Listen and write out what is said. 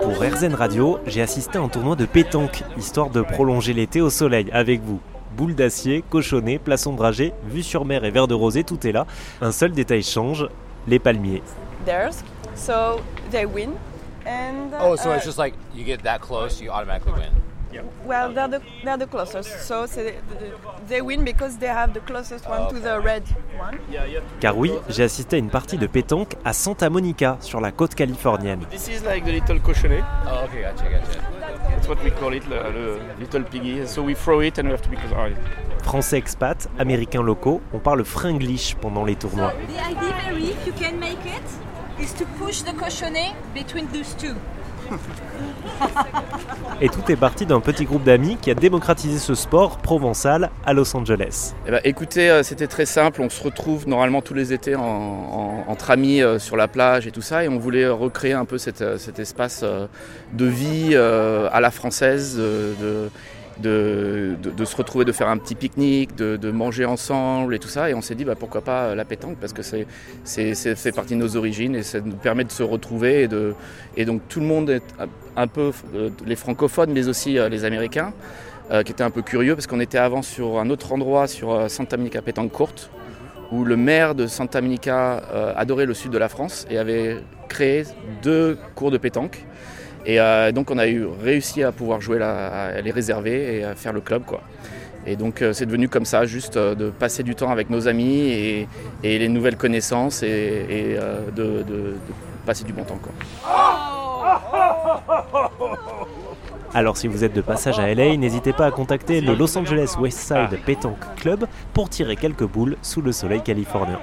Pour RZN Radio, j'ai assisté à un tournoi de pétanque, histoire de prolonger l'été au soleil avec vous. Boule d'acier, cochonnet, place ombragée, vue sur mer et verre de rosé, tout est là. Un seul détail change, les palmiers. theirs, so they win. And Oh, so uh, it's just like you get that close, you automatically win. Well, they're the they're the closest, so they win because they have the closest one to the red one. Car oui, j'ai assisté à une partie de pétanque à Santa Monica, sur la côte californienne. This is like the little cochonnet. Oh, okay, gotcha, gotcha. That's what we call it, the, the little piggy. So we throw it and we have to be. Français expats, américains locaux, on parle fringlish pendant les tournois. The idea, Mary, if you can make it, is to push the cochonnet between those two. Et tout est parti d'un petit groupe d'amis qui a démocratisé ce sport provençal à Los Angeles. Eh ben, écoutez, euh, c'était très simple. On se retrouve normalement tous les étés en, en- entre amis euh, sur la plage et tout ça. Et on voulait recréer un peu euh, cet espace de vie à la française, de, se retrouver, de faire un petit pique-nique, de, manger ensemble et tout ça. Et on s'est dit bah, pourquoi pas euh, la pétanque parce que c'est, fait partie de nos origines et ça nous permet de se retrouver. Et, donc tout le monde est un- peu euh, les francophones, mais aussi euh, les Américains qui était un peu curieux parce qu'on était avant sur un autre endroit, sur Santa Monica Pétanque Courte, où le maire de Santa Monica adorait le sud de la France et avait créé deux cours de pétanque. Et euh, donc on a eu réussi à pouvoir jouer à les réserver et à faire le club quoi. Et donc euh, c'est devenu comme ça, juste euh, de passer du temps avec nos amis et, les nouvelles connaissances et, de, passer du bon temps. Alors si vous êtes de passage à LA, n'hésitez pas à contacter le Los Angeles Westside Pétanque Club pour tirer quelques boules sous le soleil californien.